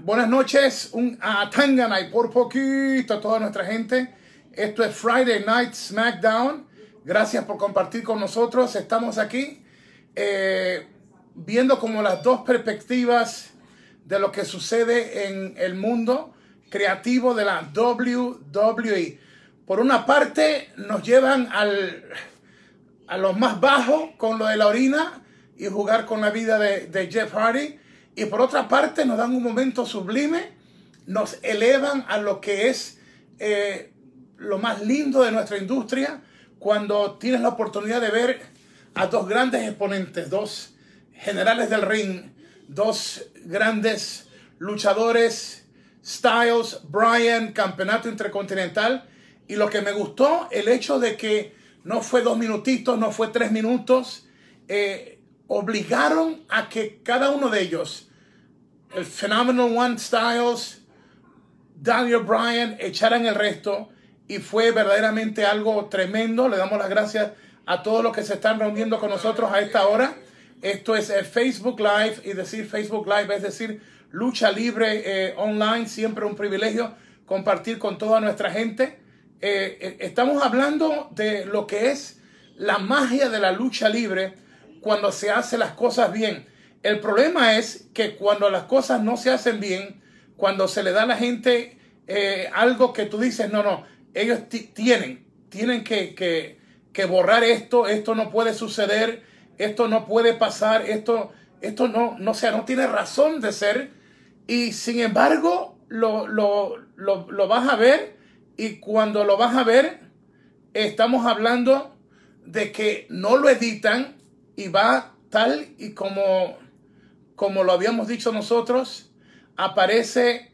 Buenas noches, un Tangana y por poquito a toda nuestra gente. Esto es Friday Night SmackDown. Gracias por compartir con nosotros. Estamos aquí eh, viendo como las dos perspectivas de lo que sucede en el mundo creativo de la WWE. Por una parte, nos llevan al, a los más bajos con lo de la orina y jugar con la vida de, de Jeff Hardy. Y por otra parte, nos dan un momento sublime, nos elevan a lo que es eh, lo más lindo de nuestra industria cuando tienes la oportunidad de ver a dos grandes exponentes, dos generales del ring, dos grandes luchadores, Styles, Bryan, campeonato intercontinental. Y lo que me gustó, el hecho de que no fue dos minutitos, no fue tres minutos, eh, obligaron a que cada uno de ellos, el Phenomenal One Styles, Daniel Bryan, echaran el resto y fue verdaderamente algo tremendo. Le damos las gracias a todos los que se están reuniendo con nosotros a esta hora. Esto es el Facebook Live y decir Facebook Live es decir lucha libre eh, online, siempre un privilegio compartir con toda nuestra gente. Eh, eh, estamos hablando de lo que es la magia de la lucha libre cuando se hacen las cosas bien. El problema es que cuando las cosas no se hacen bien, cuando se le da a la gente algo que tú dices, no, no, ellos tienen, tienen que, que, que, borrar esto, esto no puede suceder, esto no puede pasar, esto, esto no, no, sea, no tiene razón de ser. Y sin embargo, lo, lo, lo, lo vas a ver y cuando lo vas a ver, estamos hablando de que no lo editan y va tal y como, como lo habíamos dicho nosotros, aparece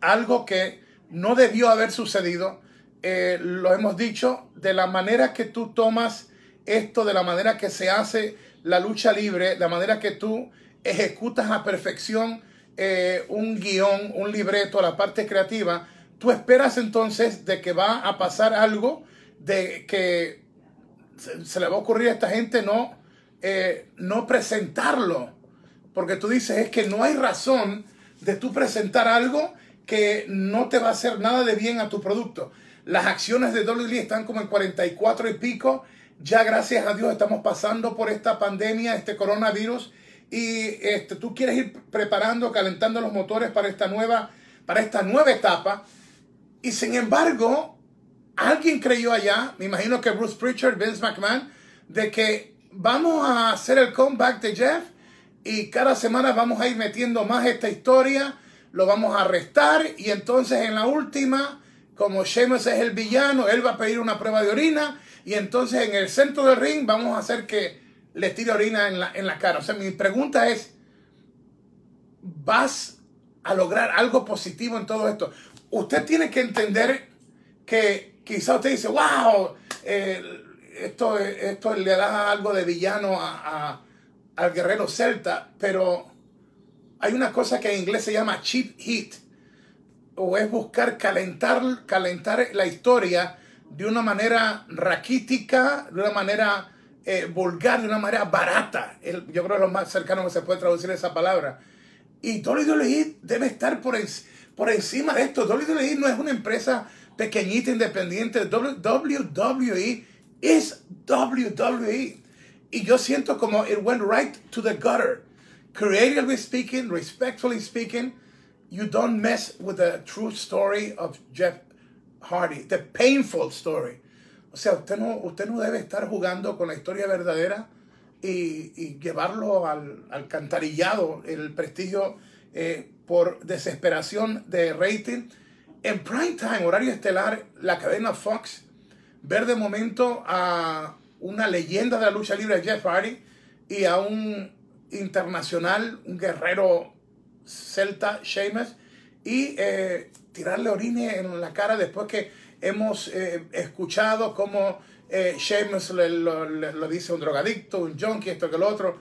algo que no debió haber sucedido. Eh, lo hemos dicho, de la manera que tú tomas esto, de la manera que se hace la lucha libre, la manera que tú ejecutas a perfección eh, un guion, un libreto, la parte creativa, tú esperas entonces de que va a pasar algo, de que se, le va a ocurrir a esta gente no, eh, no presentarlo. Porque tú dices, es que no hay razón de tú presentar algo que no te va a hacer nada de bien a tu producto. Las acciones de WWE están como en 44 y pico. Ya gracias a Dios estamos pasando por esta pandemia, este coronavirus. Y este, tú quieres ir preparando, calentando los motores para esta nueva, para esta nueva etapa. Y sin embargo, alguien creyó allá, me imagino que Bruce Pritchard, Vince McMahon, de que vamos a hacer el comeback de Jeff y cada semana vamos a ir metiendo más esta historia, lo vamos a arrestar y entonces en la última, como Sheamus es el villano, él va a pedir una prueba de orina y entonces en el centro del ring vamos a hacer que le tire orina en la, en la cara. O sea, mi pregunta es, ¿vas a lograr algo positivo en todo esto? usted tiene que entender que quizá usted dice, wow, eh, esto, esto le da algo de villano a, al guerrero celta, pero hay una cosa que en inglés se llama cheap heat, o es buscar calentar, calentar la historia de una manera raquítica, de una manera eh, vulgar, de una manera barata. yo creo que es lo más cercano que se puede traducir esa palabra. Y WWE debe estar por encima de esto, WWE no es una empresa pequeñita, independiente. WWE es WWE. Y yo siento como it went right to the gutter. Creatively speaking, respectfully speaking, you don't mess with the true story of Jeff Hardy, the painful story. O sea, usted no, usted no debe estar jugando con la historia verdadera y, llevarlo al, al, cantarillado, el prestigio eh, por desesperación de rating. En prime time, horario estelar, la cadena Fox, ver de momento a una leyenda de la lucha libre, Jeff Hardy, y a un internacional, un guerrero celta, Sheamus, y eh, tirarle orine en la cara después que hemos eh, escuchado cómo eh, Sheamus le, lo, dice un drogadicto, un junkie, esto que lo otro.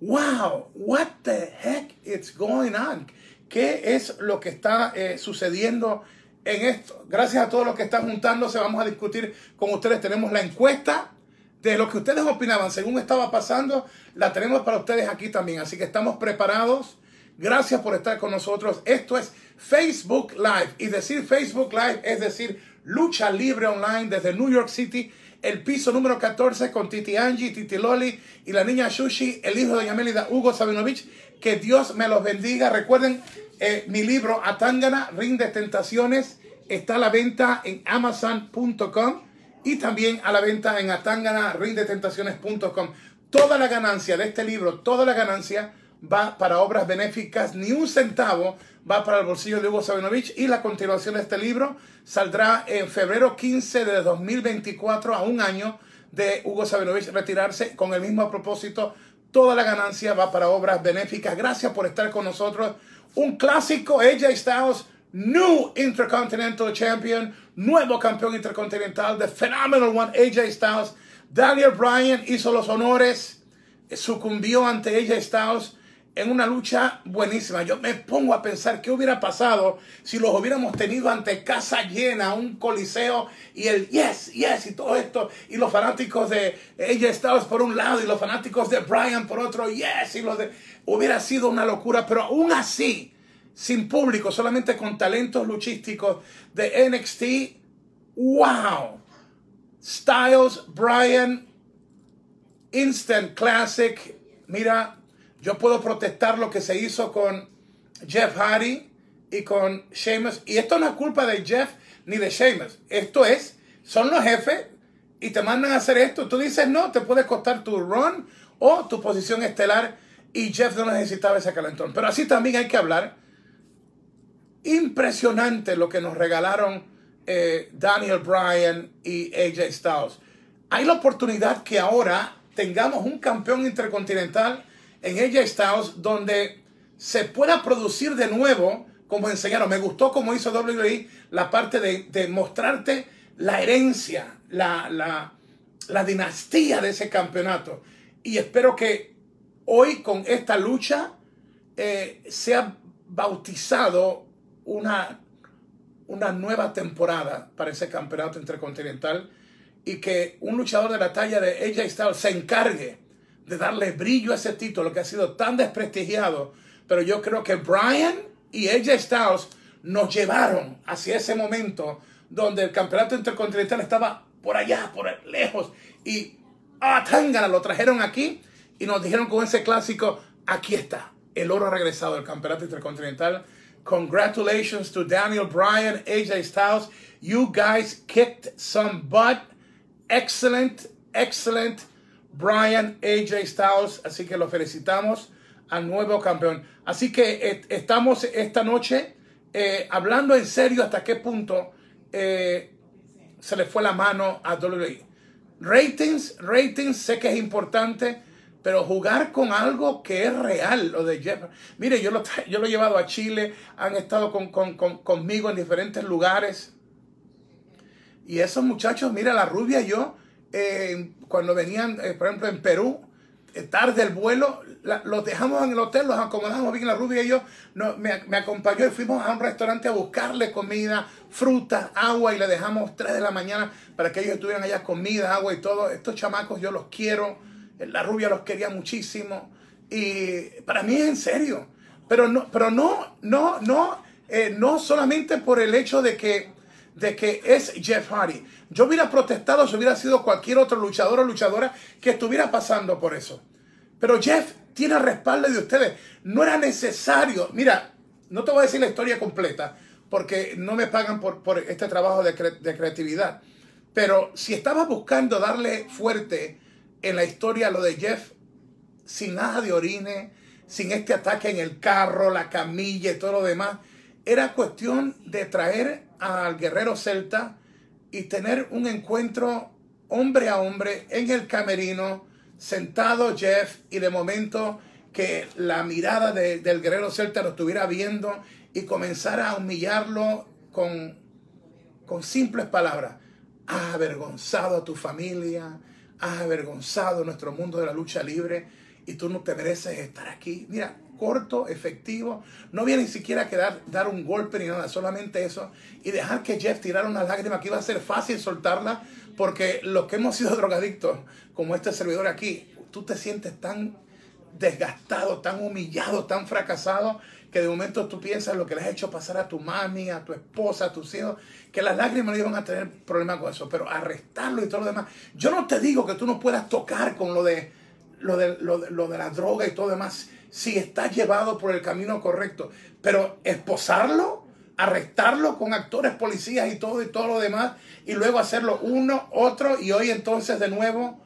Wow, what the heck is going on? ¿Qué es lo que está eh, sucediendo en esto? Gracias a todos los que están juntándose, vamos a discutir con ustedes. Tenemos la encuesta de lo que ustedes opinaban según estaba pasando, la tenemos para ustedes aquí también. Así que estamos preparados. Gracias por estar con nosotros. Esto es Facebook Live. Y decir Facebook Live es decir lucha libre online desde New York City, el piso número 14 con Titi Angie, Titi Loli y la niña Shushi, el hijo de Doña Melida, Hugo Sabinovich. Que Dios me los bendiga. Recuerden eh, mi libro Atangana, Ring de Tentaciones, está a la venta en amazon.com y también a la venta en atangana, Tentaciones.com. Toda la ganancia de este libro, toda la ganancia va para obras benéficas, ni un centavo va para el bolsillo de Hugo Sabinovich y la continuación de este libro saldrá en febrero 15 de 2024 a un año de Hugo Sabinovich retirarse con el mismo propósito. Toda la ganancia va para obras benéficas. Gracias por estar con nosotros. Un clásico, AJ Styles, New Intercontinental Champion, nuevo campeón intercontinental, The Phenomenal One, AJ Styles. Daniel Bryan hizo los honores, sucumbió ante AJ Styles en una lucha buenísima. Yo me pongo a pensar qué hubiera pasado si los hubiéramos tenido ante casa llena, un coliseo y el yes, yes y todo esto. Y los fanáticos de ella Styles por un lado y los fanáticos de Brian por otro, yes. Y los de... Hubiera sido una locura, pero aún así, sin público, solamente con talentos luchísticos de NXT, wow. Styles, Brian, Instant Classic. Mira, yo puedo protestar lo que se hizo con Jeff Hardy y con Sheamus. Y esto no es culpa de Jeff ni de Sheamus. Esto es, son los jefes y te mandan a hacer esto. Tú dices no, te puede costar tu run o tu posición estelar. Y Jeff no necesitaba ese calentón. Pero así también hay que hablar. Impresionante lo que nos regalaron eh, Daniel Bryan y AJ Styles. Hay la oportunidad que ahora tengamos un campeón intercontinental en AJ Styles donde se pueda producir de nuevo, como enseñaron. Me gustó como hizo WWE la parte de, mostrarte la herencia, la, la, dinastía de ese campeonato. Y espero que hoy con esta lucha eh, sea bautizado una, una nueva temporada para ese campeonato intercontinental y que un luchador de la talla de AJ Styles se encargue de darle brillo a ese título que ha sido tan desprestigiado. Pero yo creo que Brian y AJ Styles nos llevaron hacia ese momento donde el campeonato intercontinental estaba por allá, por lejos. Y a Tangana lo trajeron aquí y nos dijeron con ese clásico, aquí está, el oro regresado del campeonato intercontinental. Congratulations to Daniel Bryan, AJ Styles. You guys kicked some butt. Excellent, excellent. Brian AJ Styles. Así que lo felicitamos al nuevo campeón. Así que estamos esta noche eh, hablando en serio hasta qué punto eh, se le fue la mano a WWE. Ratings, ratings, sé que es importante, pero jugar con algo que es real, lo de Jeff. Mire, yo lo, yo lo he llevado a Chile, han estado con, conmigo en diferentes lugares. Y esos muchachos, mira, la rubia y yo, eh, cuando venían, eh, por ejemplo, en Perú, eh, tarde el vuelo, los dejamos en el hotel, los acomodamos bien, la rubia y yo no, me, me, acompañó y fuimos a un restaurante a buscarle comida, fruta, agua y le dejamos 3 de la mañana para que ellos estuvieran allá comida, agua y todo. Estos chamacos yo los quiero, la rubia los quería muchísimo y para mí es en serio, pero no, pero no, no, no, no solamente por el hecho de que de que es Jeff Hardy. Yo hubiera protestado si hubiera sido cualquier otro luchador o luchadora que estuviera pasando por eso. Pero Jeff tiene respaldo de ustedes. No era necesario. Mira, no te voy a decir la historia completa porque no me pagan por, por este trabajo de, de creatividad. Pero si estabas buscando darle fuerte en la historia lo de Jeff, sin nada de orine, sin este ataque en el carro, la camilla y todo lo demás, era cuestión de traer al guerrero celta y tener un encuentro hombre a hombre en el camerino, sentado Jeff y de momento que la mirada del guerrero celta lo estuviera viendo y comenzara a humillarlo con, con simples palabras. Has avergonzado a tu familia, has avergonzado nuestro mundo de la lucha libre y tú no te mereces estar aquí. Mira, corto, efectivo. No había ni siquiera que dar, dar un golpe ni nada, solamente eso. Y dejar que Jeff tirara una lágrima que iba a ser fácil soltarla, porque los que hemos sido drogadictos, como este servidor aquí, tú te sientes tan desgastado, tan humillado, tan fracasado, que de momento tú piensas lo que le has hecho pasar a tu mami, a tu esposa, a tus hijos, que las lágrimas no iban a tener problema con eso, pero arrestarlo y todo lo demás. Yo no te digo que tú no puedas tocar con lo de, lo de, lo de, la droga y todo lo demás, si estás llevado por el camino correcto, pero esposarlo, arrestarlo con actores, policías y todo y todo lo demás, y luego hacerlo uno, otro, y hoy entonces de nuevo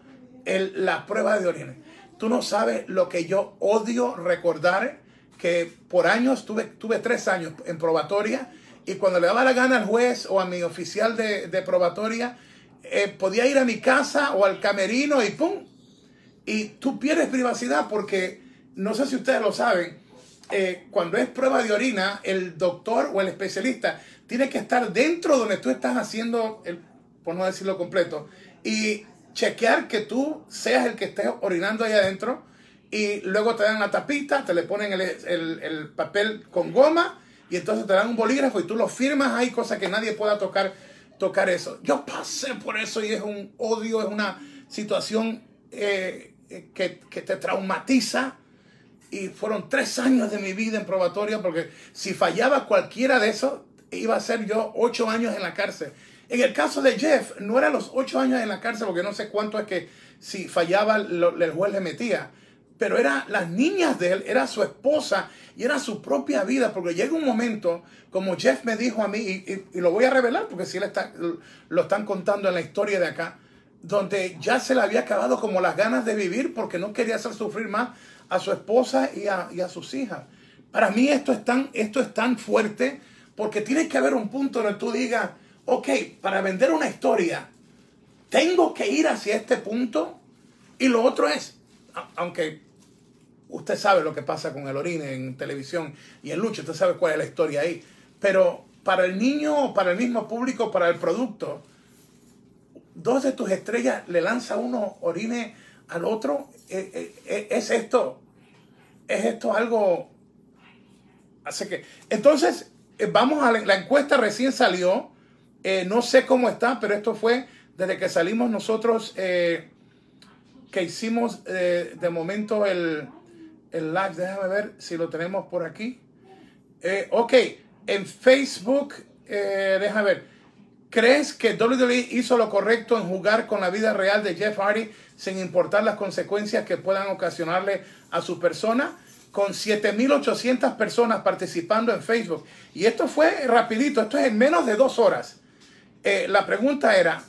el, la prueba de orina. Tú no sabes lo que yo odio recordar que por años tuve, tuve tres años en probatoria y cuando le daba la gana al juez o a mi oficial de, probatoria, eh, podía ir a mi casa o al camerino y ¡pum! Y tú pierdes privacidad porque, no sé si ustedes lo saben, eh, cuando es prueba de orina, el doctor o el especialista tiene que estar dentro donde tú estás haciendo, el, por no decirlo completo, y chequear que tú seas el que esté orinando ahí adentro y luego te dan la tapita, te le ponen el, papel con goma y entonces te dan un bolígrafo y tú lo firmas ahí, cosa que nadie pueda tocar, tocar eso. Yo pasé por eso y es un odio, es una situación eh, que, que te traumatiza y fueron tres años de mi vida en probatoria porque si fallaba cualquiera de esos, iba a ser yo ocho años en la cárcel. En el caso de Jeff, no era los ocho años en la cárcel porque no sé cuánto es que si fallaba el juez le metía pero era las niñas de él, era su esposa y era su propia vida, porque llega un momento, como Jeff me dijo a mí, y, lo voy a revelar porque si él está, lo están contando en la historia de acá, donde ya se le había acabado como las ganas de vivir porque no quería hacer sufrir más a su esposa y a, y a sus hijas. Para mí esto es, tan, esto es tan fuerte porque tiene que haber un punto donde tú digas, ok, para vender una historia, tengo que ir hacia este punto. Y lo otro es, aunque usted sabe lo que pasa con el orine en televisión y en lucha, usted sabe cuál es la historia ahí. Pero para el niño, para el mismo público, para el producto, dos de tus estrellas le lanza uno orine al otro. Eh, eh, eh, ¿Es esto? ¿Es esto algo? Así que, entonces, vamos a la, encuesta recién salió. no sé cómo está, pero esto fue desde que salimos nosotros, que hicimos de momento el, el live. Déjame ver si lo tenemos por aquí. Eh, ok, en Facebook, eh, déjame ver. ¿Crees que WWE hizo lo correcto en jugar con la vida real de Jeff Hardy sin importar las consecuencias que puedan ocasionarle a su persona? Con 7.800 personas participando en Facebook. Y esto fue rapidito, esto es en menos de dos horas. Eh, la pregunta era,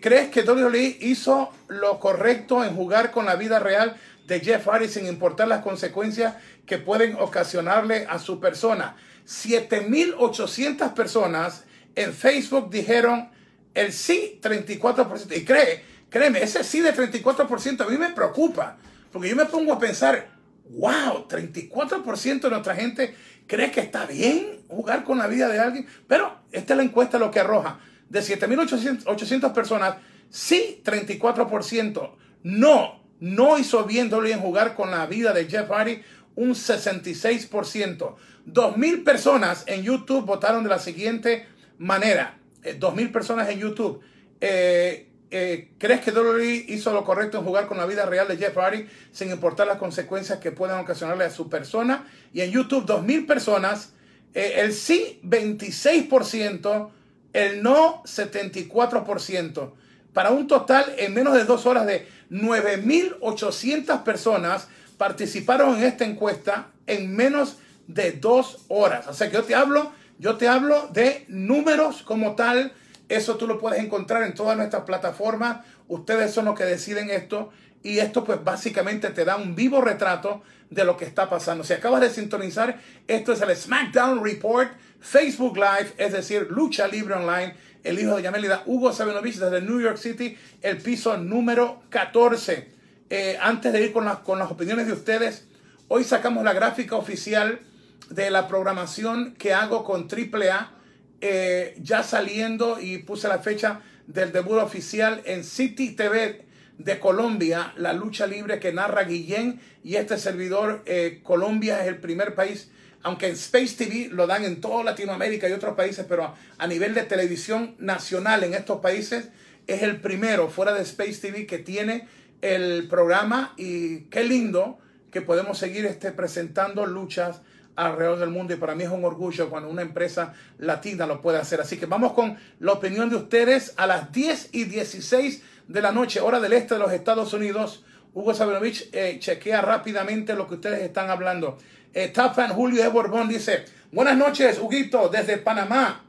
¿crees que WWE hizo lo correcto en jugar con la vida real de Jeff Hardy sin importar las consecuencias que pueden ocasionarle a su persona. 7.800 personas en Facebook dijeron el sí 34%. Y cree, créeme, ese sí de 34% a mí me preocupa, porque yo me pongo a pensar, wow, 34% de nuestra gente cree que está bien jugar con la vida de alguien, pero esta es la encuesta lo que arroja. De 7.800 personas, sí 34%, no no hizo bien en jugar con la vida de Jeff Hardy un 66%. 2.000 personas en YouTube votaron de la siguiente manera. 2.000 eh, personas en YouTube. Eh, eh, ¿Crees que WWE hizo lo correcto en jugar con la vida real de Jeff Hardy sin importar las consecuencias que puedan ocasionarle a su persona? Y en YouTube, 2.000 personas. el sí, 26%. El no, 74%. Para un total en menos de dos horas de 9.800 personas participaron en esta encuesta en menos de dos horas. O sea que yo te hablo, yo te hablo de números como tal. Eso tú lo puedes encontrar en todas nuestras plataformas. Ustedes son los que deciden esto. Y esto pues básicamente te da un vivo retrato de lo que está pasando. Si acabas de sintonizar, esto es el SmackDown Report, Facebook Live, es decir, Lucha Libre Online el hijo de Yamelida, Hugo Sabinovich, desde New York City, el piso número 14. Eh, antes de ir con las, con las opiniones de ustedes, hoy sacamos la gráfica oficial de la programación que hago con AAA, eh, ya saliendo y puse la fecha del debut oficial en City TV de Colombia, la lucha libre que narra Guillén y este servidor, eh, Colombia es el primer país aunque en Space TV lo dan en toda Latinoamérica y otros países, pero a nivel de televisión nacional en estos países es el primero fuera de Space TV que tiene el programa y qué lindo que podemos seguir este, presentando luchas alrededor del mundo y para mí es un orgullo cuando una empresa latina lo puede hacer. Así que vamos con la opinión de ustedes a las 10 y 16 de la noche, hora del este de los Estados Unidos. Hugo Sabinovich eh, chequea rápidamente lo que ustedes están hablando. Eh, Top Fan Julio de Borbón dice, buenas noches, Huguito, desde Panamá.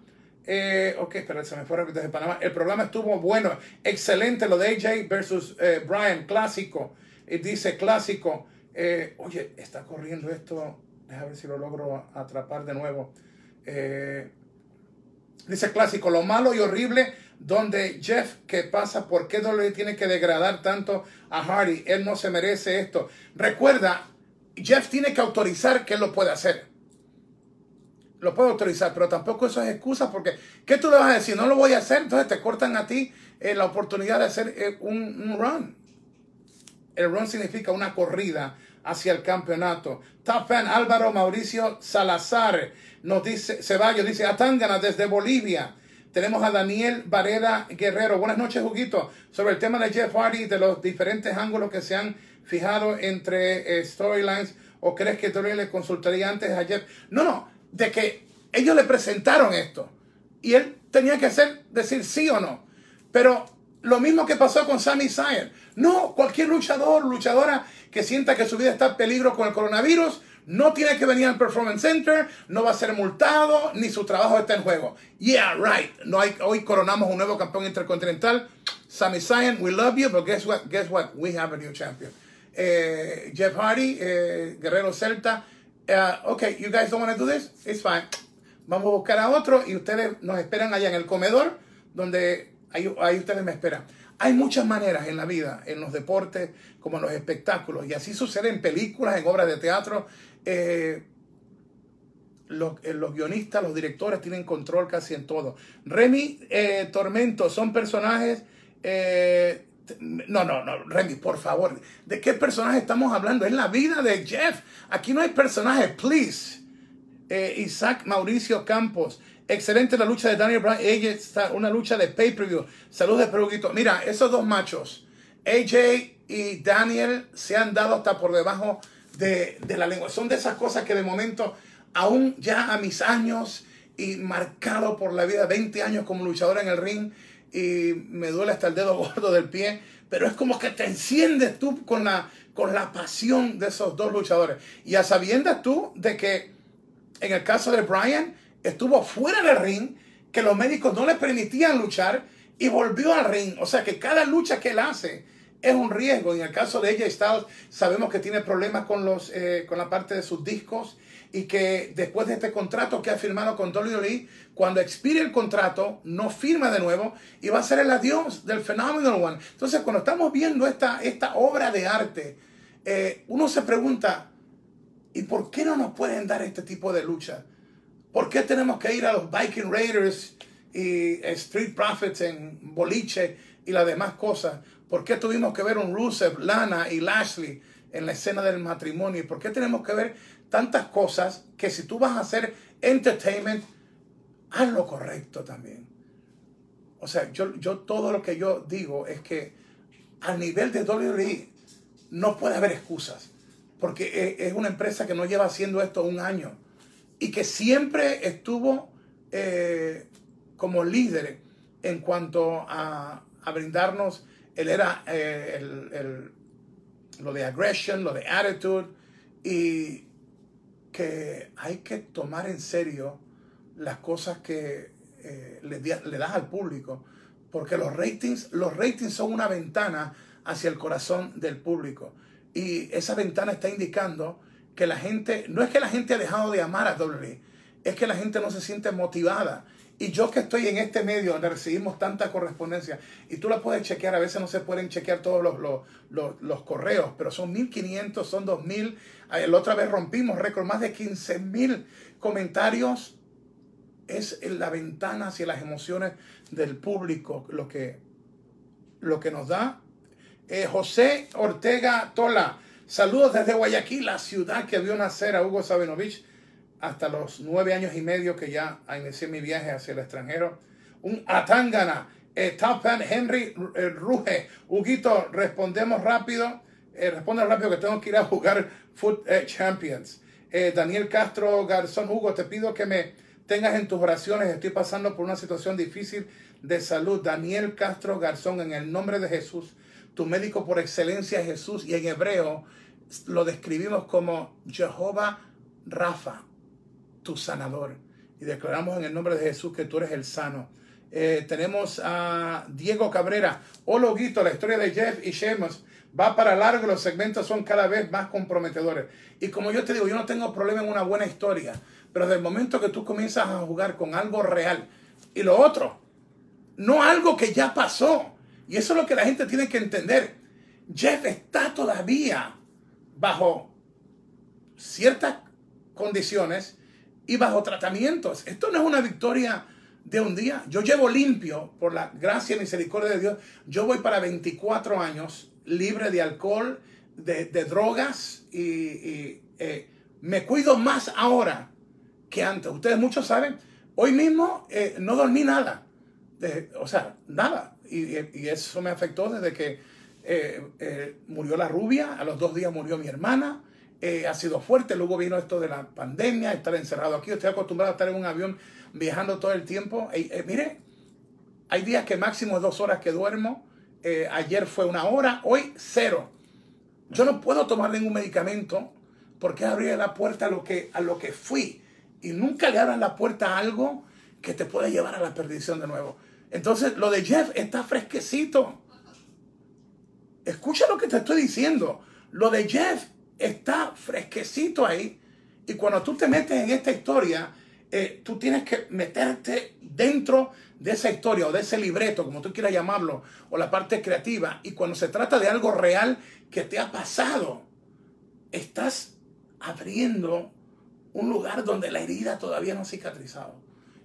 Eh, ok, espera, se me fue desde Panamá. El programa estuvo bueno, excelente lo de AJ versus eh, Brian, clásico. Y dice clásico. Eh, oye, está corriendo esto. Déjame ver si lo logro atrapar de nuevo. dice clásico, lo malo y horrible donde Jeff, ¿qué pasa? ¿Por qué le tiene que degradar tanto a Hardy? Él no se merece esto. Recuerda, Jeff tiene que autorizar que lo puede hacer. Lo puede autorizar, pero tampoco eso es excusa porque ¿qué tú le vas a decir? No lo voy a hacer, entonces te cortan a ti eh, la oportunidad de hacer eh, un, run. El run significa una corrida hacia el campeonato. Top fan Álvaro Mauricio Salazar nos dice, Ceballos dice, Atángana desde Bolivia. Tenemos a Daniel Vareda Guerrero. Buenas noches, Juguito. Sobre el tema de Jeff Hardy, de los diferentes ángulos que se han fijado entre eh, storylines, ¿o crees que Tony le consultaría antes a Jeff? No, no, de que ellos le presentaron esto y él tenía que hacer, decir sí o no. Pero lo mismo que pasó con Sami Zayn. No, cualquier luchador, luchadora que sienta que su vida está en peligro con el coronavirus, no tiene que venir al Performance Center, no va a ser multado, ni su trabajo está en juego. Yeah, right. No hay, hoy coronamos un nuevo campeón intercontinental. Sami Zayn, we love you, but guess what? Guess what? We have a new champion. Eh, Jeff Hardy, eh, Guerrero Celta. Uh, ok, you guys don't want to do this? It's fine. Vamos a buscar a otro y ustedes nos esperan allá en el comedor, donde ahí, ahí ustedes me esperan. Hay muchas maneras en la vida, en los deportes, como en los espectáculos, y así sucede en películas, en obras de teatro, los, los, guionistas, los directores tienen control casi en todo. Remy Tormento son personajes... no, no, no, Remy, por favor. ¿De qué personaje estamos hablando? Es la vida de Jeff. Aquí no hay personajes, please. Isaac Mauricio Campos. Excelente la lucha de Daniel Bryan. Ella está una lucha de pay-per-view. Saludos de Peruguito. Mira, esos dos machos, AJ y Daniel, se han dado hasta por debajo de, la lengua. Son de esas cosas que de momento, aún ya a mis años y marcado por la vida, 20 años como luchador en el ring, y me duele hasta el dedo gordo del pie, pero es como que te enciendes tú con la, con la pasión de esos dos luchadores. Y a sabiendas tú de que en el caso de Brian estuvo fuera del ring, que los médicos no le permitían luchar y volvió al ring. O sea que cada lucha que él hace, es un riesgo. En el caso de ella, Styles, sabemos que tiene problemas con, los, eh, con la parte de sus discos y que después de este contrato que ha firmado con WWE, cuando expire el contrato, no firma de nuevo y va a ser el adiós del Phenomenal One. Entonces, cuando estamos viendo esta, esta obra de arte, eh, uno se pregunta, ¿y por qué no nos pueden dar este tipo de lucha? ¿Por qué tenemos que ir a los Viking Raiders y Street Profits en boliche y las demás cosas? ¿Por qué tuvimos que ver un Rusev, Lana y Lashley en la escena del matrimonio? ¿Y por qué tenemos que ver tantas cosas que si tú vas a hacer entertainment, haz lo correcto también? O sea, yo, yo todo lo que yo digo es que a nivel de WWE no puede haber excusas, porque es una empresa que no lleva haciendo esto un año y que siempre estuvo eh, como líder en cuanto a, a brindarnos él era eh, el, lo de aggression, lo de attitude, y que hay que tomar en serio las cosas que eh, le, das al público, porque los ratings, los ratings son una ventana hacia el corazón del público. Y esa ventana está indicando que la gente, no es que la gente ha dejado de amar a WWE, es que la gente no se siente motivada y yo que estoy en este medio donde recibimos tanta correspondencia, y tú la puedes chequear, a veces no se pueden chequear todos los, los, correos, pero son 1500, son 2000. La otra vez rompimos récord, más de 15000 comentarios. Es la ventana hacia las emociones del público lo que, lo que nos da. Eh, José Ortega Tola, saludos desde Guayaquil, la ciudad que vio nacer a Hugo Sabinovich hasta los nueve años y medio que ya inicié mi viaje hacia el extranjero. Un Atangana, eh, Top Henry Ruge. Huguito, respondemos rápido. Eh, responde rápido que tengo que ir a jugar Foot eh, Champions. Eh, Daniel Castro Garzón, Hugo, te pido que me tengas en tus oraciones. Estoy pasando por una situación difícil de salud. Daniel Castro Garzón, en el nombre de Jesús, tu médico por excelencia es Jesús. Y en hebreo lo describimos como Jehová Rafa, tu sanador. Y declaramos en el nombre de Jesús que tú eres el sano. tenemos a Diego Cabrera. Hola, Guito, la historia de Jeff y Shemos va para largo, los segmentos son cada vez más comprometedores. Y como yo te digo, yo no tengo problema en una buena historia, pero desde momento que tú comienzas a jugar con algo real y lo otro, no algo que ya pasó. Y eso es lo que la gente tiene que entender. Jeff está todavía bajo ciertas condiciones y bajo tratamientos. Esto no es una victoria de un día. Yo llevo limpio, por la gracia y misericordia de Dios, yo voy para 24 años libre de alcohol, de, drogas y, eh, me cuido más ahora que antes. Ustedes muchos saben, hoy mismo eh, no dormí nada, o sea, nada. Y, eso me afectó desde que eh, murió la rubia, a los dos días murió mi hermana. Ha sido fuerte, luego vino esto de la pandemia, estar encerrado aquí. Estoy acostumbrado a estar en un avión viajando todo el tiempo. mire, hay días que máximo dos horas que duermo eh, ayer fue una hora, hoy cero. Yo no puedo tomar ningún medicamento porque abrir la puerta a lo, que, a lo que fui. Y nunca le abran la puerta a algo que te puede llevar a la perdición de nuevo. Entonces, lo de Jeff está fresquecito. Escucha lo que te estoy diciendo. Lo de Jeff está fresquecito ahí. Y cuando tú te metes en esta historia, eh, tú tienes que meterte dentro de esa historia o de ese libreto, como tú quieras llamarlo, o la parte creativa. Y cuando se trata de algo real que te ha pasado, estás abriendo un lugar donde la herida todavía no ha cicatrizado.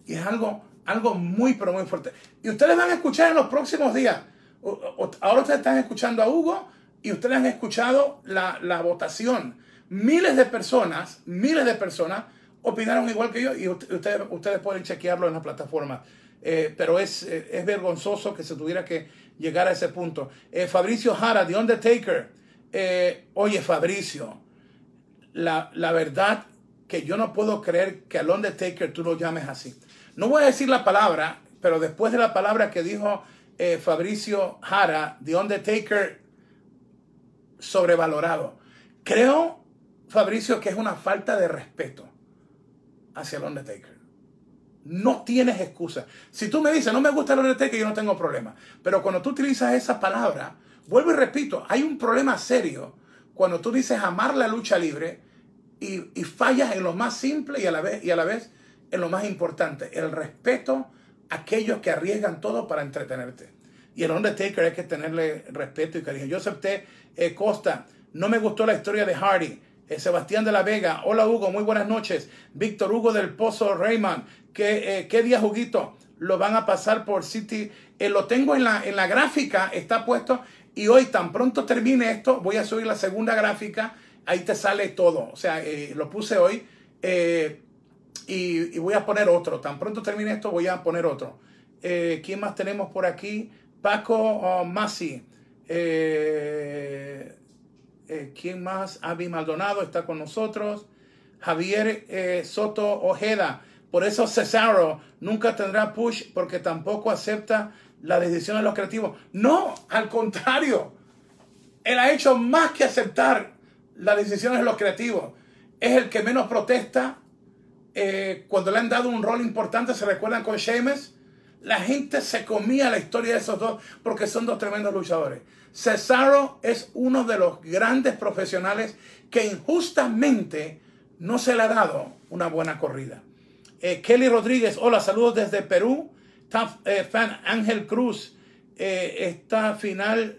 Y es algo, algo muy, pero muy fuerte. Y ustedes van a escuchar en los próximos días. Ahora ustedes están escuchando a Hugo y ustedes han escuchado la, la votación. Miles de personas, miles de personas opinaron igual que yo y ustedes, ustedes pueden chequearlo en la plataforma. Eh, pero es, eh, es, vergonzoso que se tuviera que llegar a ese punto. Eh, Fabricio Jara, The Undertaker. oye, Fabricio, la, la, verdad que yo no puedo creer que al Undertaker tú lo llames así. No voy a decir la palabra, pero después de la palabra que dijo Fabricio Jara, The Undertaker, sobrevalorado. Creo, Fabricio, que es una falta de respeto hacia el Undertaker. No tienes excusa. Si tú me dices, no me gusta el Undertaker, yo no tengo problema. Pero cuando tú utilizas esa palabra, vuelvo y repito, hay un problema serio cuando tú dices amar la lucha libre y, fallas en lo más simple y a, la vez, y a la vez en lo más importante, el respeto a aquellos que arriesgan todo para entretenerte. Y el Undertaker hay que tenerle respeto y cariño. Yo acepté eh, Costa, no me gustó la historia de Hardy. Eh, Sebastián de la Vega, hola Hugo, muy buenas noches. Víctor Hugo del Pozo Raymond, ¿qué, eh, ¿qué día Juguito? Lo van a pasar por City. Lo tengo en la, en la gráfica, está puesto. Y hoy, tan pronto termine esto, voy a subir la segunda gráfica. Ahí te sale todo. O sea, lo puse hoy. Y, voy a poner otro. Tan pronto termine esto, voy a poner otro. ¿Quién más tenemos por aquí? Paco oh, Masi. Eh, eh, ¿Quién más? Avi Maldonado está con nosotros. Javier eh, Soto Ojeda. Por eso Cesaro nunca tendrá push porque tampoco acepta la decisión de los creativos. No, al contrario. Él ha hecho más que aceptar las decisiones de los creativos. Es el que menos protesta. Cuando le han dado un rol importante, ¿se recuerdan con Sheamus? La gente se comía la historia de esos dos porque son dos tremendos luchadores. Cesaro es uno de los grandes profesionales que injustamente no se le ha dado una buena corrida. Eh, Kelly Rodríguez, hola, saludos desde Perú. Eh, fan Ángel Cruz, eh, esta final,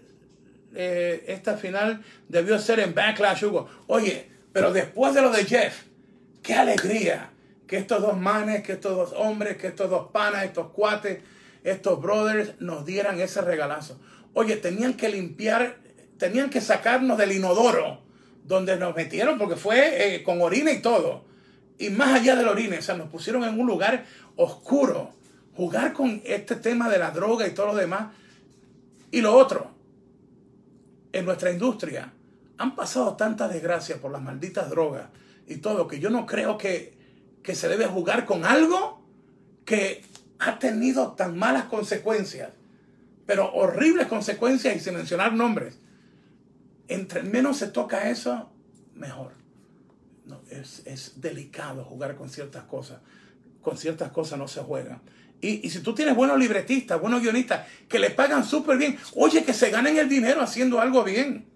esta final debió ser en Backlash, Hugo. Oye, pero después de lo de Jeff, qué alegría que estos dos manes, que estos dos hombres, que estos dos panas, estos cuates, estos brothers nos dieran ese regalazo. Oye, tenían que limpiar, tenían que sacarnos del inodoro donde nos metieron porque fue eh, con orina y todo. Y más allá del orina, o sea, nos pusieron en un lugar oscuro. Jugar con este tema de la droga y todo lo demás. Y lo otro, en nuestra industria, han pasado tantas desgracias por las malditas drogas y todo que yo no creo que, que se debe jugar con algo que ha tenido tan malas consecuencias, pero horribles consecuencias y sin mencionar nombres. Entre menos se toca eso, mejor. No, es, es delicado jugar con ciertas cosas. Con ciertas cosas no se juega. Y, y, si tú tienes buenos libretistas, buenos guionistas, que le pagan súper bien, oye, que se ganen el dinero haciendo algo bien.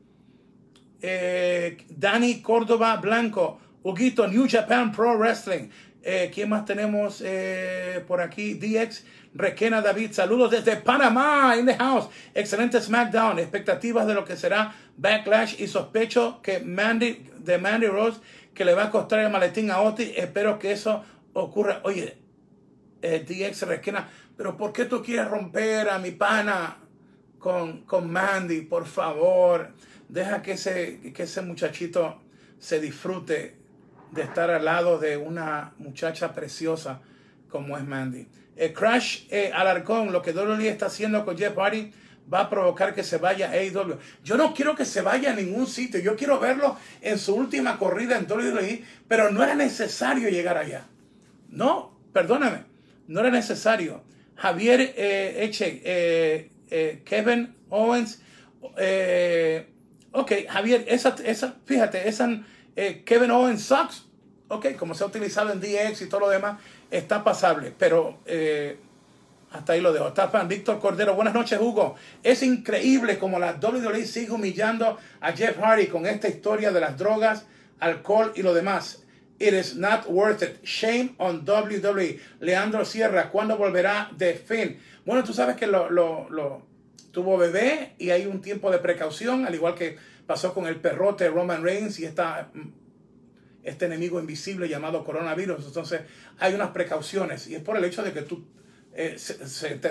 Eh, Dani Córdoba Blanco, Huguito, New Japan Pro Wrestling. Eh, ¿Quién más tenemos eh, por aquí? DX, Requena David, saludos desde Panamá, in the house. Excelente SmackDown, expectativas de lo que será Backlash y sospecho que Mandy, de Mandy Rose, que le va a costar el maletín a Oti. Espero que eso ocurra. Oye, eh, DX Requena, pero ¿por qué tú quieres romper a mi pana con, con Mandy? Por favor, deja que ese, que ese muchachito se disfrute de estar al lado de una muchacha preciosa como es Mandy. El Crash eh, Alarcón, lo que WWE está haciendo con Jeff Hardy va a provocar que se vaya a AEW. Yo no quiero que se vaya a ningún sitio. Yo quiero verlo en su última corrida en WWE, pero no era necesario llegar allá. No, perdóname, no era necesario. Javier eh, Eche, eh, eh, Kevin Owens, eh, ok, Javier, esa, esa, fíjate, esa eh, Kevin Owens sucks. Ok, como se ha utilizado en DX y todo lo demás, está pasable. Pero eh, hasta ahí lo dejo. Está fan Víctor Cordero. Buenas noches, Hugo. Es increíble como la WWE sigue humillando a Jeff Hardy con esta historia de las drogas, alcohol y lo demás. It is not worth it. Shame on WWE. Leandro Sierra, ¿cuándo volverá de fin? Bueno, tú sabes que lo, tuvo bebé y hay un tiempo de precaución, al igual que pasó con el perrote Roman Reigns y esta, este enemigo invisible llamado coronavirus. Entonces hay unas precauciones y es por el hecho de que tú, eh,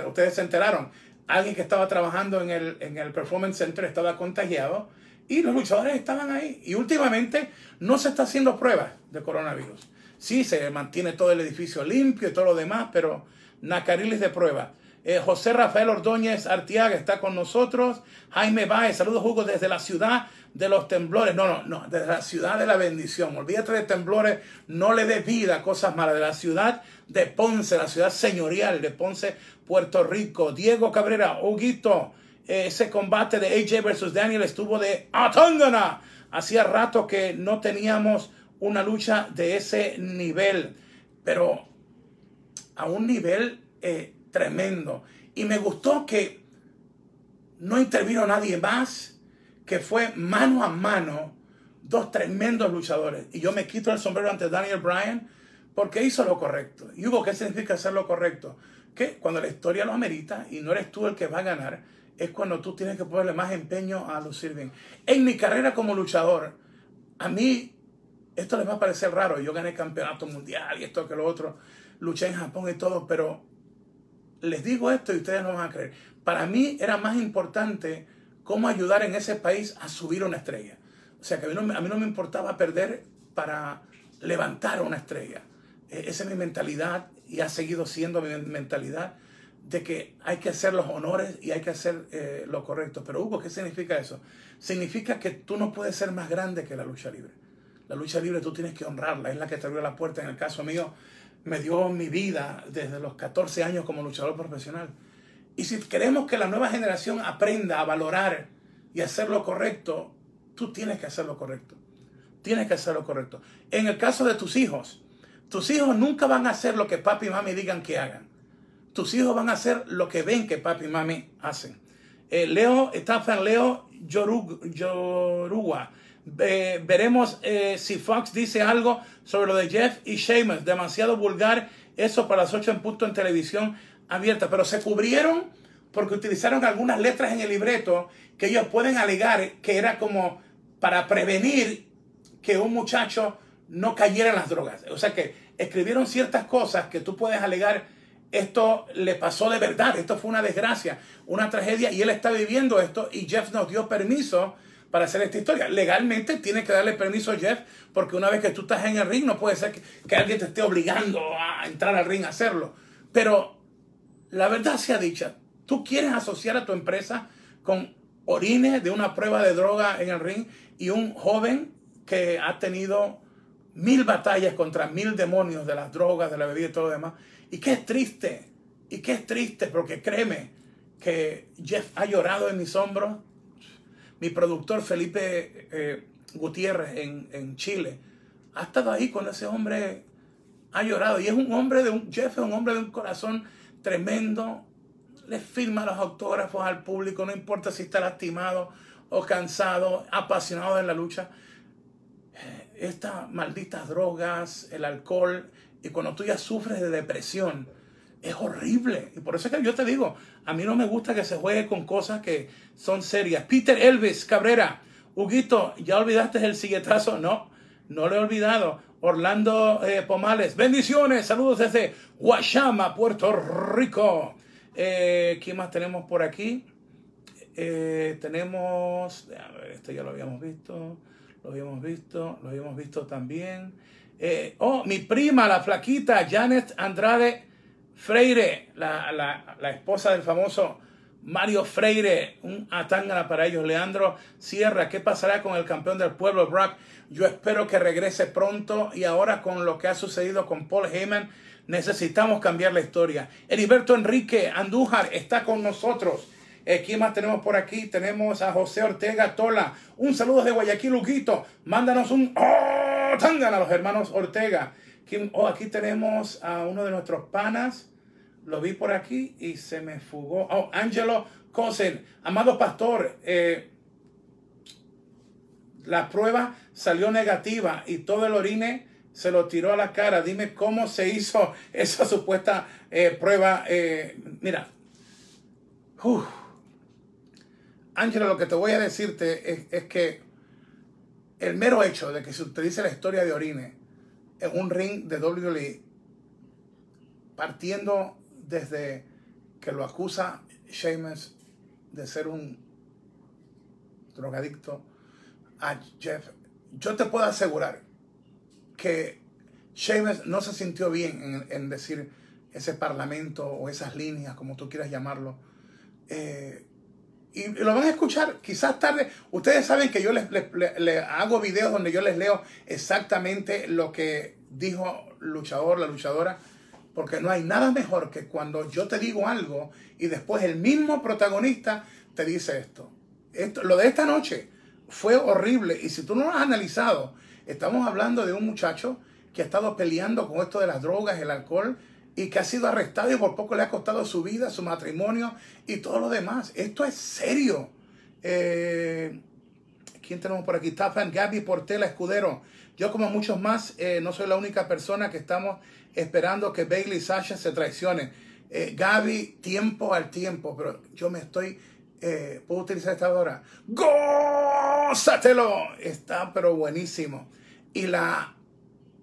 ustedes se enteraron, alguien que estaba trabajando en el, en el Performance Center estaba contagiado y los luchadores estaban ahí. Y últimamente no se está haciendo pruebas de coronavirus. Sí, se mantiene todo el edificio limpio y todo lo demás, pero nacariles de prueba. Eh, José Rafael Ordóñez Artiaga está con nosotros. Jaime Baez, saludos Hugo desde la ciudad de los temblores. No, no, no, desde la ciudad de la bendición. Olvídate de temblores, no le dé vida a cosas malas. De la ciudad de Ponce, la ciudad señorial de Ponce, Puerto Rico. Diego Cabrera, Huguito, eh, ese combate de AJ versus Daniel estuvo de atángana. Hacía rato que no teníamos una lucha de ese nivel, pero a un nivel eh, tremendo. Y me gustó que no intervino nadie más, que fue mano a mano dos tremendos luchadores. Y yo me quito el sombrero ante Daniel Bryan porque hizo lo correcto. Y Hugo, ¿qué significa hacer lo correcto? Que cuando la historia lo amerita y no eres tú el que va a ganar, es cuando tú tienes que ponerle más empeño a lucir bien. En mi carrera como luchador, a mí esto les va a parecer raro. Yo gané campeonato mundial y esto que lo otro. Luché en Japón y todo, pero les digo esto y ustedes no van a creer. Para mí era más importante cómo ayudar en ese país a subir una estrella. O sea, que a mí no, me importaba perder para levantar una estrella. E, esa es mi mentalidad y ha seguido siendo mi mentalidad de que hay que hacer los honores y hay que hacer eh, lo correcto. Pero Hugo, ¿qué significa eso? Significa que tú no puedes ser más grande que la lucha libre. La lucha libre tú tienes que honrarla, es la que te abrió la puerta. En el caso mío, me dio mi vida desde los 14 años como luchador profesional. Y si queremos que la nueva generación aprenda a valorar y hacer lo correcto, tú tienes que hacer lo correcto. Tienes que hacer lo correcto. En el caso de tus hijos, tus hijos nunca van a hacer lo que papi y mami digan que hagan. Tus hijos van a hacer lo que ven que papi y mami hacen. Eh, Leo, Estafan Leo Yoruga veremos eh, si Fox dice algo sobre lo de Jeff y Sheamus. Demasiado vulgar eso para las 8 en punto en televisión abierta. Pero se cubrieron porque utilizaron algunas letras en el libreto que ellos pueden alegar que era como para prevenir que un muchacho no cayera en las drogas. O sea que escribieron ciertas cosas que tú puedes alegar esto le pasó de verdad, esto fue una desgracia, una tragedia y él está viviendo esto y Jeff nos dio permiso para hacer esta historia. Legalmente tiene que darle permiso a Jeff porque una vez que tú estás en el ring no puede ser que, alguien te esté obligando a entrar al ring a hacerlo. Pero la verdad sea dicha, tú quieres asociar a tu empresa con orines de una prueba de droga en el ring, y un joven que ha tenido mil batallas contra mil demonios de las drogas, de la bebida y todo lo demás. Y qué triste, y qué triste, porque créeme que Jeff ha llorado en mis hombros. Mi productor Felipe eh, Gutiérrez en, en, Chile ha estado ahí con ese hombre, ha llorado. Y es un hombre de un, Jeff un hombre de un corazón tremendo. Le firma los autógrafos al público, no importa si está lastimado o cansado, apasionado de la lucha estas malditas drogas, el alcohol, y cuando tú ya sufres de depresión, es horrible. Y por eso es que yo te digo, a mí no me gusta que se juegue con cosas que son serias. Peter Elvis Cabrera, Huguito, ¿ya olvidaste el siguietazo? No, no lo he olvidado. Orlando eh, Pomales, bendiciones, saludos desde Guayama, Puerto Rico. Eh, ¿Quién más tenemos por aquí? Eh, tenemos, a ver, este ya lo habíamos visto lo habíamos visto, lo habíamos visto también. Eh, oh, mi prima, la flaquita, Janet Andrade Freire, la, la, esposa del famoso Mario Freire, un atángana para ellos. Leandro Sierra, ¿qué pasará con el campeón del pueblo, Brock? Yo espero que regrese pronto y ahora con lo que ha sucedido con Paul Heyman, necesitamos cambiar la historia. Heriberto Enrique Andújar está con nosotros. Eh, ¿Quién más tenemos por aquí? Tenemos a José Ortega Tola. Un saludo de Guayaquil, Luquito. Mándanos un ¡Oh! Tangan a los hermanos Ortega. Oh, aquí tenemos a uno de nuestros panas. Lo vi por aquí y se me fugó. Oh, Angelo Cosen. Amado pastor, eh, la prueba salió negativa y todo el orine se lo tiró a la cara. Dime cómo se hizo esa supuesta eh, prueba. mira. Ángela, lo que te voy a decirte es, que el mero hecho de que se utilice la historia de Orine en un ring de WWE, partiendo desde que lo acusa Sheamus de ser un drogadicto a Jeff, yo te puedo asegurar que Sheamus no se sintió bien en, decir ese parlamento o esas líneas, como tú quieras llamarlo. Eh, y lo van a escuchar quizás tarde. Ustedes saben que yo les, hago videos donde yo les leo exactamente lo que dijo luchador, la luchadora, porque no hay nada mejor que cuando yo te digo algo y después el mismo protagonista te dice esto. esto lo de esta noche fue horrible y si tú no lo has analizado, estamos hablando de un muchacho que ha estado peleando con esto de las drogas, el alcohol, y que ha sido arrestado y por poco le ha costado su vida, su matrimonio y todo lo demás. Esto es serio. Eh, ¿Quién tenemos por aquí? Tafan, Gaby Portela Escudero. Yo como muchos más, eh, no soy la única persona que estamos esperando que Bailey y Sasha se traicionen. Eh, Gaby, tiempo al tiempo, pero yo me estoy... Eh, ¿Puedo utilizar esta hora? ¡Gózatelo! Está pero buenísimo. Y la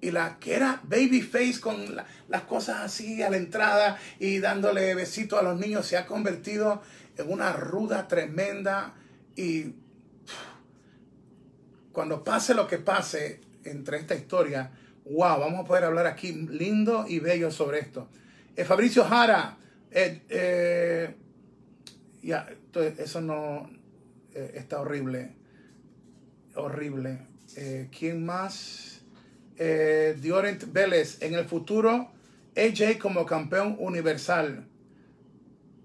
y la que era babyface con las cosas así a la entrada y dándole besitos a los niños se ha convertido en una ruda tremenda y cuando pase lo que pase entre esta historia, wow, vamos a poder hablar aquí lindo y bello sobre esto. Eh, Fabricio Jara, eh, eh, ya, eso no está horrible, horrible. ¿Quién más? Eh, Diorent Vélez. En el futuro, AJ como campeón universal.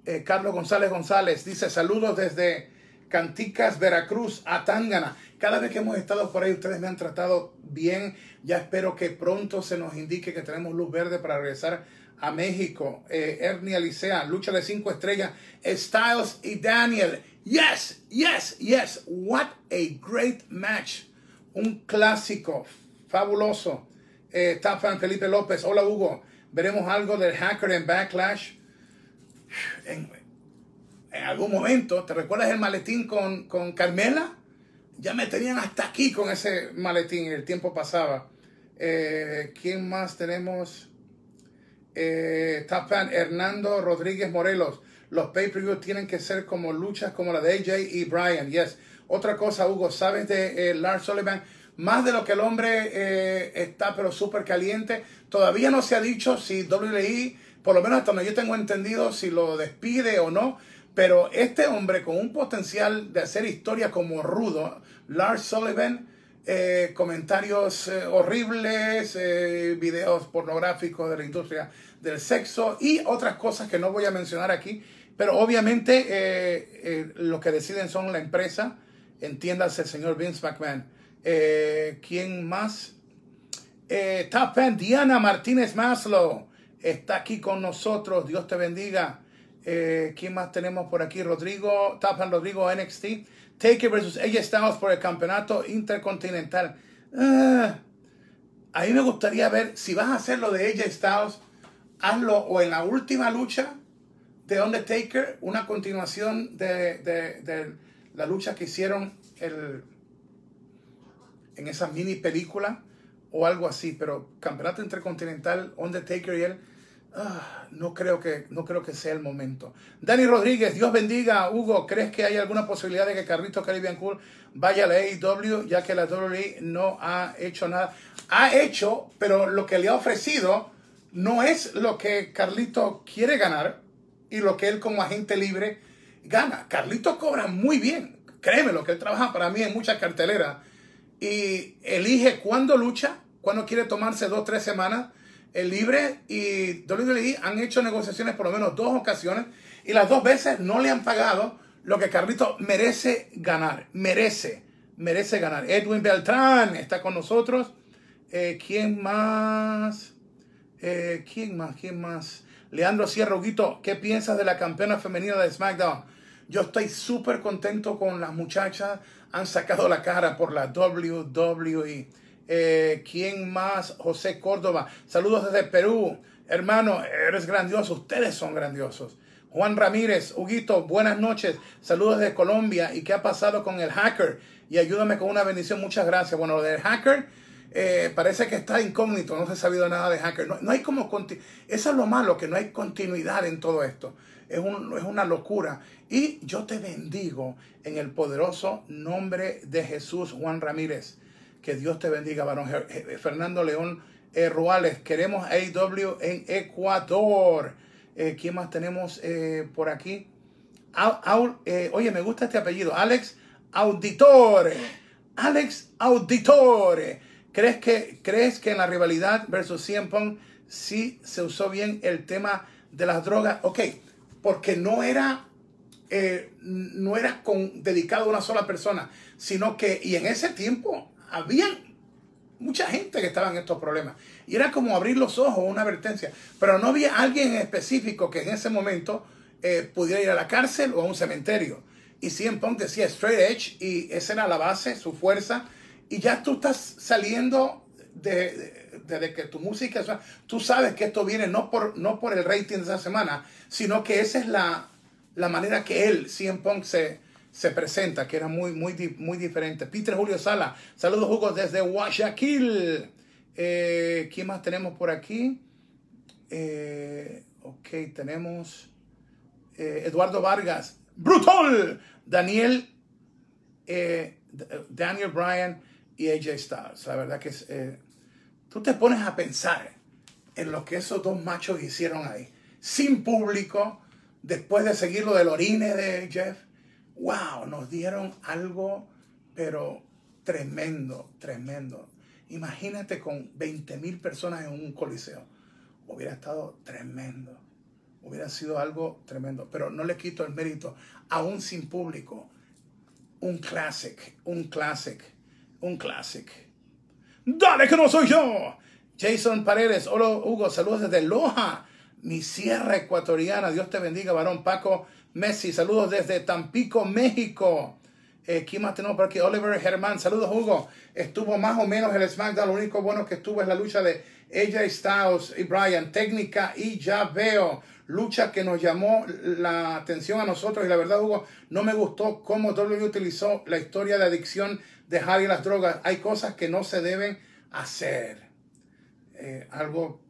Eh, Carlos González González dice saludos desde Canticas, Veracruz, a Tangana. Cada vez que hemos estado por ahí, ustedes me han tratado bien. Ya espero que pronto se nos indique que tenemos luz verde para regresar a México. Eh, Ernie Alicea, lucha de cinco estrellas. Styles y Daniel. Yes, yes, yes. What a great match. Un clásico fabuloso. Eh, Felipe López, hola Hugo, veremos algo del hacker en Backlash. En, algún momento, ¿te recuerdas el maletín con, con, Carmela? Ya me tenían hasta aquí con ese maletín, el tiempo pasaba. Eh, ¿Quién más tenemos? Eh, Hernando Rodríguez Morelos. Los pay-per-view tienen que ser como luchas como la de AJ y Brian. Yes. Otra cosa, Hugo, ¿sabes de eh, Lars Sullivan? Más de lo que el hombre eh, está, pero súper caliente. Todavía no se ha dicho si WWE, por lo menos hasta donde yo tengo entendido, si lo despide o no. Pero este hombre con un potencial de hacer historia como rudo, Lars Sullivan, eh, comentarios eh, horribles, videos pornográficos de la industria del sexo y otras cosas que no voy a mencionar aquí, pero obviamente lo que deciden son la empresa, entiéndase el señor Vince McMahon. ¿Quién más? Top fan Diana Martínez Maslow está aquí con nosotros, Dios te bendiga. ¿Quién más tenemos por aquí? Rodrigo, Top fan Rodrigo NXT. Taker versus AJ Styles por el campeonato intercontinental. Ah, a me gustaría ver si vas a hacer lo de AJ Styles, hazlo o en la última lucha de Undertaker, una continuación de, la lucha que hicieron el, en esa mini película o algo así, pero campeonato intercontinental, Undertaker y él Ah, no, creo que, no creo que sea el momento. Dani Rodríguez, Dios bendiga. Hugo, ¿crees que hay alguna posibilidad de que Carlitos Caribbean Cool vaya a la AEW ya que la WWE no ha hecho nada? Ha hecho, pero lo que le ha ofrecido no es lo que Carlito quiere ganar y lo que él como agente libre gana. Carlito cobra muy bien. Créeme, lo que él trabaja para mí en muchas carteleras y elige cuándo lucha, cuándo quiere tomarse dos, tres semanas el Libre y WWE han hecho negociaciones por lo menos dos ocasiones y las dos veces no le han pagado lo que Carlito merece ganar. Merece, merece ganar. Edwin Beltrán está con nosotros. Eh, ¿Quién más? Eh, ¿Quién más? ¿Quién más? Leandro Sierra ¿qué piensas de la campeona femenina de SmackDown? Yo estoy súper contento con las muchachas. Han sacado la cara por la WWE. Eh, ¿Quién más? José Córdoba. Saludos desde Perú. Hermano, eres grandioso. Ustedes son grandiosos. Juan Ramírez, Huguito, buenas noches. Saludos desde Colombia. ¿Y qué ha pasado con el hacker? Y ayúdame con una bendición. Muchas gracias. Bueno, lo del hacker eh, parece que está incógnito. No se ha sabido nada de hacker. No, hay como... Eso es lo malo, que no hay continuidad en todo esto. Es, es una locura. Y yo te bendigo en el poderoso nombre de Jesús, Juan Ramírez. Que Dios te bendiga, varón. Fernando León eh, Ruales. Queremos AW en Ecuador. Eh, ¿Quién más tenemos eh, por aquí? oye, me gusta este apellido. Alex Auditore. Alex Auditore. ¿Crees que, ¿Crees que en la rivalidad versus CM Punk sí se usó bien el tema de las drogas? Ok, porque no era no era con, dedicado a una sola persona, sino que, y en ese tiempo había mucha gente que estaba en estos problemas. Y era como abrir los ojos, una advertencia. Pero no había alguien específico que en ese momento eh, pudiera ir a la cárcel o a un cementerio. Y CM Punk decía straight edge y esa era la base, su fuerza. Y ya tú estás saliendo de, que tu música, tú sabes que esto viene no por, no por el rating de esa semana, sino que esa es la, la manera que él, CM Punk, se, se presenta, que era muy, muy, muy diferente. Peter Julio Sala, saludos Hugo desde Guayaquil. Eh, ¿Quién más tenemos por aquí? Eh, ok, tenemos eh, Eduardo Vargas, brutal. Daniel, Daniel Bryan y AJ Styles. La verdad que es, tú te pones a pensar en lo que esos dos machos hicieron ahí, sin público, después de seguir lo del orine de Jeff wow, nos dieron algo, pero tremendo, tremendo. Imagínate con 20 mil personas en un coliseo. Hubiera estado tremendo. Hubiera sido algo tremendo. Pero no le quito el mérito, aún sin público. Un classic, un classic, un classic. Dale que no soy yo. Jason Paredes, hola Hugo, saludos desde Loja, mi sierra ecuatoriana. Dios te bendiga, varón Paco Messi, saludos desde Tampico, México. Eh, ¿Quién más tenemos por aquí? Oliver Germán, saludos Hugo. Estuvo más o menos el SmackDown, lo único bueno que estuvo es la lucha de AJ Styles y Brian, técnica y ya veo. Lucha que nos llamó la atención a nosotros y la verdad Hugo, no me gustó cómo WWE utilizó la historia de adicción de Harry a las drogas. Hay cosas que no se deben hacer. Eh, algo,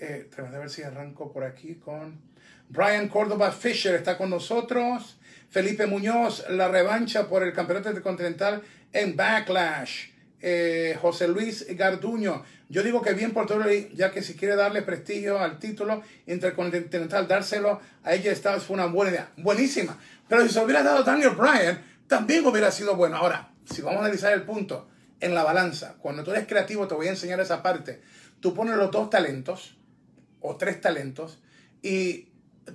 eh, a ver si arranco por aquí con... Brian Córdoba Fisher está con nosotros. Felipe Muñoz, la revancha por el campeonato intercontinental en Backlash. Eh, José Luis Garduño. Yo digo que bien por todo, ya que si quiere darle prestigio al título intercontinental, dárselo a ella Styles fue una buena idea. Buenísima. Pero si se hubiera dado Daniel Bryan, también hubiera sido bueno. Ahora, si vamos a analizar el punto en la balanza, cuando tú eres creativo, te voy a enseñar esa parte. Tú pones los dos talentos o tres talentos y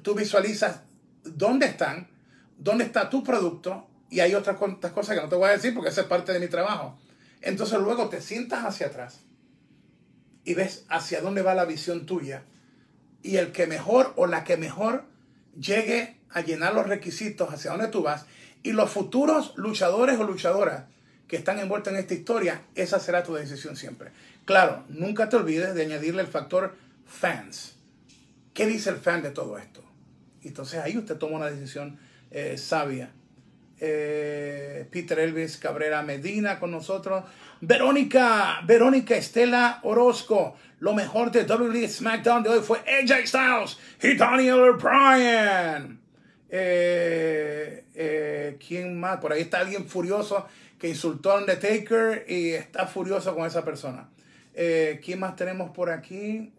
tú visualizas dónde están, dónde está tu producto y hay otras cosas que no te voy a decir porque esa es parte de mi trabajo. Entonces luego te sientas hacia atrás y ves hacia dónde va la visión tuya y el que mejor o la que mejor llegue a llenar los requisitos hacia dónde tú vas y los futuros luchadores o luchadoras que están envueltos en esta historia, esa será tu decisión siempre. Claro, nunca te olvides de añadirle el factor fans. ¿Qué dice el fan de todo esto? Entonces ahí usted toma una decisión eh, sabia. Eh, Peter Elvis Cabrera Medina con nosotros. Verónica, Verónica Estela Orozco. Lo mejor de WWE SmackDown de hoy fue AJ Styles y Daniel Bryan. Eh, eh, ¿Quién más? Por ahí está alguien furioso que insultó a Undertaker y está furioso con esa persona. ¿Quién más tenemos por aquí?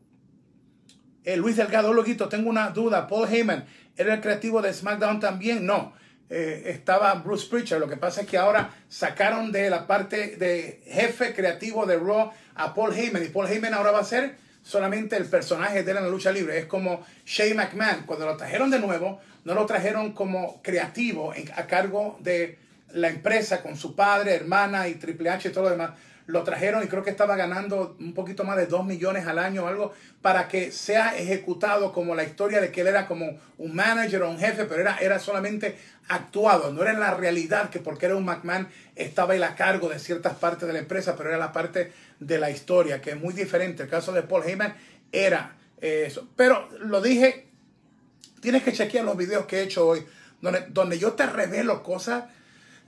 Luis Delgado, Loguito, tengo una duda. Paul Heyman, ¿era el creativo de SmackDown también? No. Eh, estaba Bruce Pritchard. Lo que pasa es que ahora sacaron de la parte de jefe creativo de Raw a Paul Heyman. Y Paul Heyman ahora va a ser solamente el personaje de él en la lucha libre. Es como Shane McMahon. Cuando lo trajeron de nuevo, no lo trajeron como creativo a cargo de la empresa con su padre, hermana y Triple H y todo lo demás lo trajeron y creo que estaba ganando un poquito más de 2 millones al año o algo para que sea ejecutado como la historia de que él era como un manager o un jefe, pero era, era solamente actuado, no era en la realidad que porque era un McMahon estaba él a cargo de ciertas partes de la empresa, pero era la parte de la historia, que es muy diferente. El caso de Paul Heyman era eso. Pero lo dije, tienes que chequear los videos que he hecho hoy, donde, donde yo te revelo cosas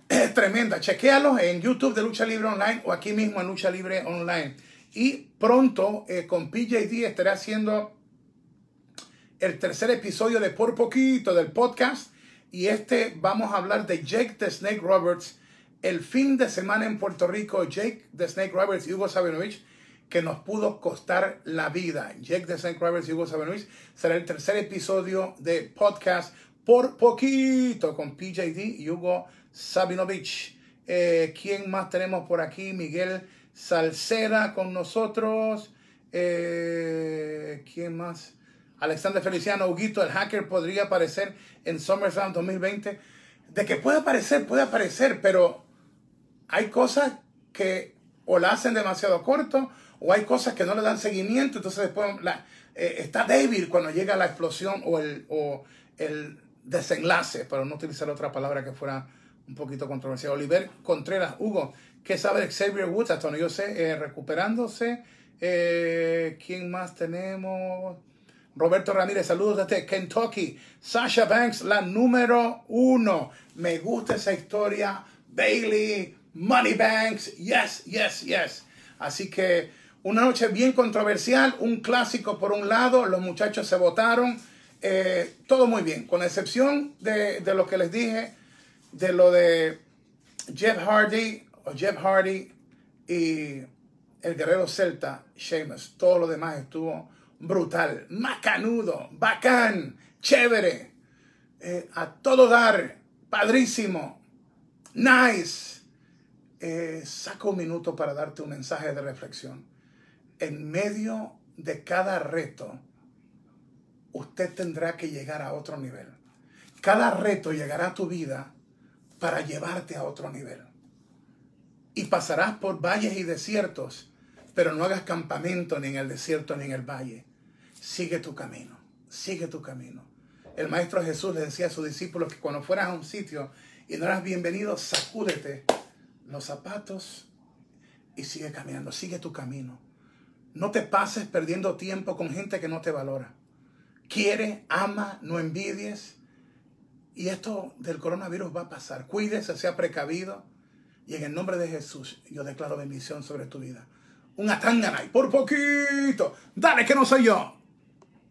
es tremenda. Chequéalos en YouTube de Lucha Libre Online o aquí mismo en Lucha Libre Online. Y pronto eh, con PJD estaré haciendo el tercer episodio de Por Poquito del podcast. Y este vamos a hablar de Jake the Snake Roberts. El fin de semana en Puerto Rico, Jake the Snake Roberts y Hugo Sabinovich, que nos pudo costar la vida. Jake the Snake Roberts y Hugo Sabinovich será el tercer episodio de podcast Por Poquito con PJD y Hugo Sabinovich. Eh, ¿Quién más tenemos por aquí? Miguel Salceda con nosotros. Eh, ¿Quién más? Alexander Feliciano, Huguito, el hacker podría aparecer en SummerSlam 2020. De que puede aparecer, puede aparecer, pero hay cosas que o la hacen demasiado corto o hay cosas que no le dan seguimiento. Entonces después eh, está débil cuando llega la explosión o el, o el desenlace, para no utilizar otra palabra que fuera un poquito controversial. Oliver Contreras, Hugo, ¿qué sabe Xavier Woods? Hasta donde yo sé, eh, recuperándose. Eh, ¿Quién más tenemos? Roberto Ramírez, saludos desde Kentucky. Sasha Banks, la número uno. Me gusta esa historia. Bailey, Money Banks, yes, yes, yes. Así que una noche bien controversial, un clásico por un lado, los muchachos se votaron, eh, todo muy bien, con excepción de, de lo que les dije de lo de Jeff Hardy o Jeff Hardy y el guerrero celta Sheamus. Todo lo demás estuvo brutal, macanudo, bacán, chévere, eh, a todo dar, padrísimo, nice. Eh, saco un minuto para darte un mensaje de reflexión. En medio de cada reto, usted tendrá que llegar a otro nivel. Cada reto llegará a tu vida para llevarte a otro nivel. Y pasarás por valles y desiertos, pero no hagas campamento ni en el desierto ni en el valle. Sigue tu camino, sigue tu camino. El Maestro Jesús le decía a sus discípulos que cuando fueras a un sitio y no eras bienvenido, sacúdete los zapatos y sigue caminando, sigue tu camino. No te pases perdiendo tiempo con gente que no te valora. Quiere, ama, no envidies y esto del coronavirus va a pasar. Cuídese, sea precavido. Y en el nombre de Jesús, yo declaro bendición sobre tu vida. Un atangana y por poquito. Dale que no soy yo.